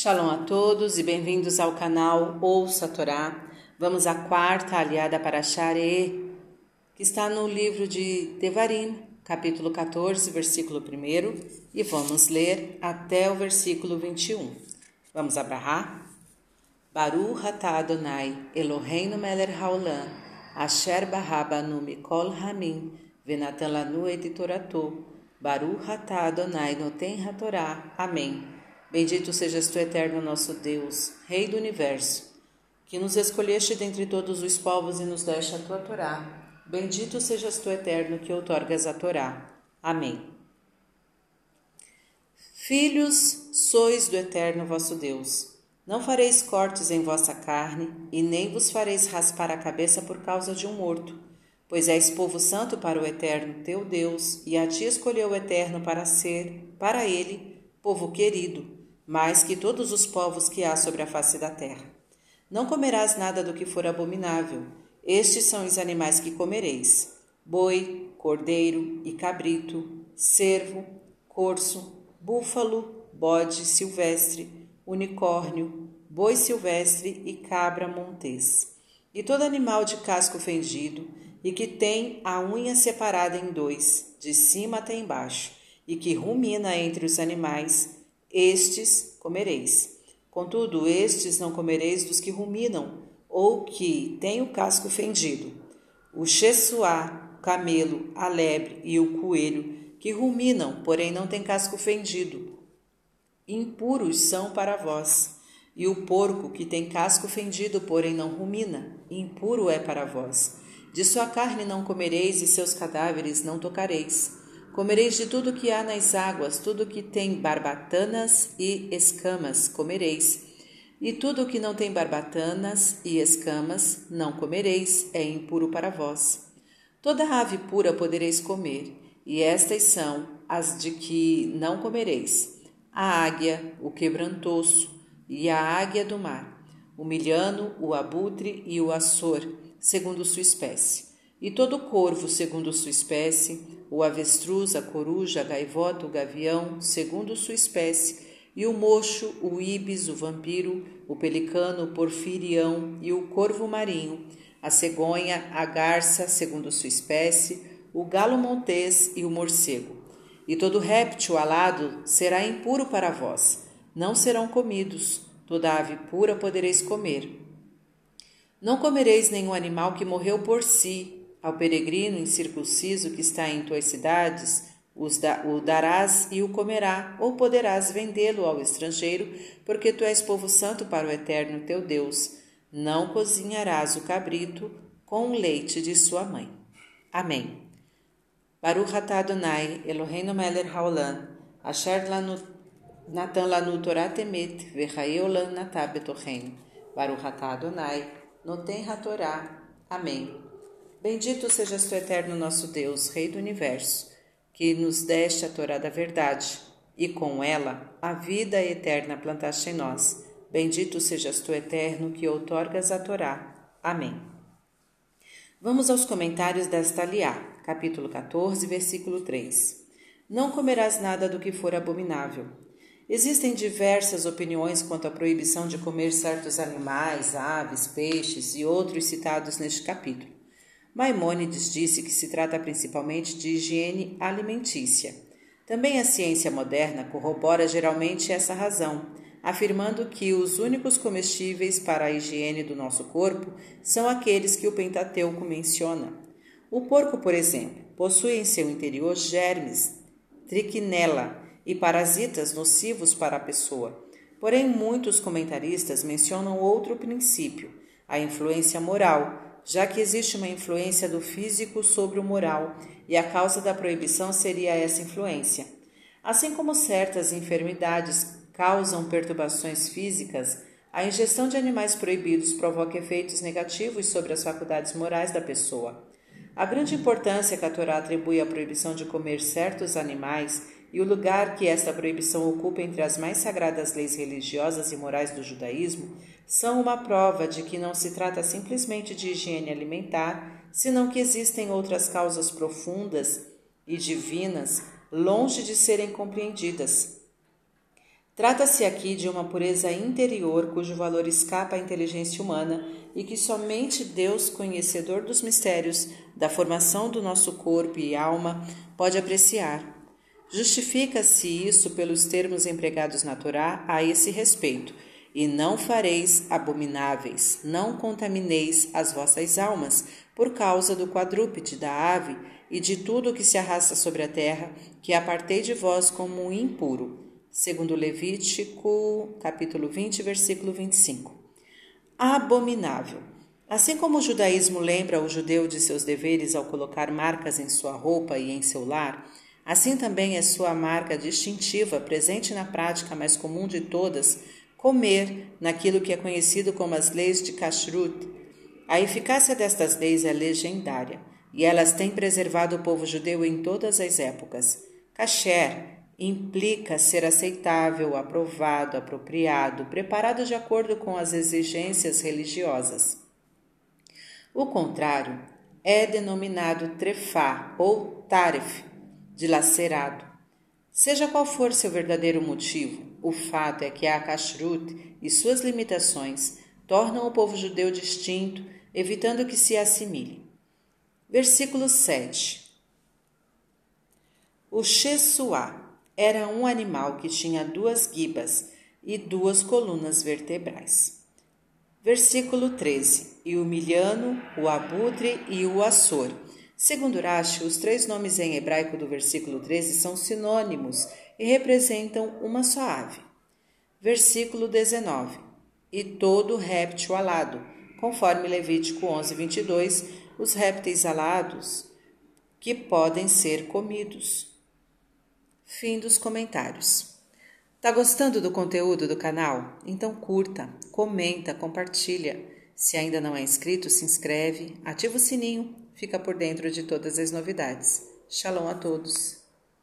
Shalom a todos e bem-vindos ao canal Ouça a Torá. Vamos à quarta aliada para Share, que está no livro de Devarim, capítulo 14, versículo 1, e vamos ler até o versículo 21. Vamos abrahar? Baruch atah Adonai, Eloheinu melech haolam, asher barabanu mikol hamim, venatan lanu et toratou, Baruch atah Adonai noten hatorá. Amém. Bendito sejas tu, eterno nosso Deus, Rei do Universo, que nos escolheste dentre todos os povos e nos deste a tua Torá. Bendito sejas tu, eterno, que outorgas a Torá. Amém. Filhos, sois do eterno vosso Deus. Não fareis cortes em vossa carne, e nem vos fareis raspar a cabeça por causa de um morto pois és povo santo para o eterno teu Deus, e a ti escolheu o eterno para ser, para ele, povo querido, mais que todos os povos que há sobre a face da terra. Não comerás nada do que for abominável. Estes são os animais que comereis: boi, cordeiro e cabrito, cervo, corso, búfalo, bode silvestre, unicórnio, boi silvestre e cabra montês. E todo animal de casco fendido, e que tem a unha separada em dois, de cima até embaixo, e que rumina entre os animais, estes comereis. Contudo, estes não comereis dos que ruminam, ou que têm o casco fendido. O xesuá, o camelo, a lebre e o coelho, que ruminam, porém não têm casco fendido. Impuros são para vós. E o porco, que tem casco fendido, porém não rumina, impuro é para vós. De sua carne não comereis e seus cadáveres não tocareis. Comereis de tudo que há nas águas, tudo que tem barbatanas e escamas comereis. E tudo que não tem barbatanas e escamas não comereis, é impuro para vós. Toda ave pura podereis comer, e estas são as de que não comereis: a águia, o quebrantoso e a águia do mar, o milhano, o abutre e o açor segundo sua espécie, e todo corvo, segundo sua espécie, o avestruz, a coruja, a gaivota, o gavião, segundo sua espécie, e o mocho, o íbis, o vampiro, o pelicano, o porfirião e o corvo marinho, a cegonha, a garça, segundo sua espécie, o galo montês e o morcego. E todo réptil alado será impuro para vós, não serão comidos, toda ave pura podereis comer. Não comereis nenhum animal que morreu por si, ao peregrino incircunciso que está em tuas cidades, o darás e o comerá, ou poderás vendê-lo ao estrangeiro, porque tu és povo santo para o eterno teu Deus. Não cozinharás o cabrito com o leite de sua mãe. Amém. Baruch atah Adonai, Eloheinu melech haolam, asher lanu, natan lanu Torah temet, v'chaeu lan natah betochen. Baruch atah Adonai, Noten Torá. Amém. Bendito sejas tu, eterno nosso Deus, Rei do Universo, que nos deste a Torá da verdade, e com ela a vida eterna plantaste em nós. Bendito sejas tu, eterno, que outorgas a Torá. Amém. Vamos aos comentários desta aliá, capítulo 14, versículo 3. Não comerás nada do que for abominável Existem diversas opiniões quanto à proibição de comer certos animais, aves, peixes e outros citados neste capítulo. Maimônides disse que se trata principalmente de higiene alimentícia. Também a ciência moderna corrobora geralmente essa razão, afirmando que os únicos comestíveis para a higiene do nosso corpo são aqueles que o Pentateuco menciona. O porco, por exemplo, possui em seu interior germes, trichinella, e parasitas nocivos para a pessoa. Porém, muitos comentaristas mencionam outro princípio, a influência moral, já que existe uma influência do físico sobre o moral e a causa da proibição seria essa influência. Assim como certas enfermidades causam perturbações físicas, a ingestão de animais proibidos provoca efeitos negativos sobre as faculdades morais da pessoa. A grande importância que a Torá atribui à proibição de comer certos animais e o lugar que esta proibição ocupa entre as mais sagradas leis religiosas e morais do judaísmo são uma prova de que não se trata simplesmente de higiene alimentar, senão que existem outras causas profundas e divinas longe de serem compreendidas. Trata-se aqui de uma pureza interior cujo valor escapa à inteligência humana e que somente Deus, conhecedor dos mistérios da formação do nosso corpo e alma, pode apreciar. Justifica-se isso pelos termos empregados na Torá a esse respeito e não fareis abomináveis, não contamineis as vossas almas, por causa do quadrúpede, da ave e de tudo o que se arrasta sobre a terra, que apartei de vós como impuro. Segundo Levítico, capítulo 20, versículo 25. Abominável. Assim como o judaísmo lembra o judeu de seus deveres ao colocar marcas em sua roupa e em seu lar, assim também é sua marca distintiva, presente na prática mais comum de todas, comer naquilo que é conhecido como as leis de Kashrut. A eficácia destas leis é legendária e elas têm preservado o povo judeu em todas as épocas. Kasher implica ser aceitável, aprovado, apropriado, preparado de acordo com as exigências religiosas. O contrário é denominado trefá ou taref, dilacerado. Seja qual for seu verdadeiro motivo, o fato é que a kashrut e suas limitações tornam o povo judeu distinto, evitando que se assimile. Versículo 7. O Shesuá era um animal que tinha duas guibas e duas colunas vertebrais. Versículo 13. E o milhano, o abutre e o açor Segundo Rashi, os três nomes em hebraico do versículo 13 são sinônimos e representam uma só ave. Versículo 19. E todo réptil alado, conforme Levítico 11, 22, os répteis alados que podem ser comidos. Fim dos comentários. Tá gostando do conteúdo do canal? Então curta, comenta, compartilha. Se ainda não é inscrito, se inscreve, ativa o sininho fica por dentro de todas as novidades. Shalom a todos!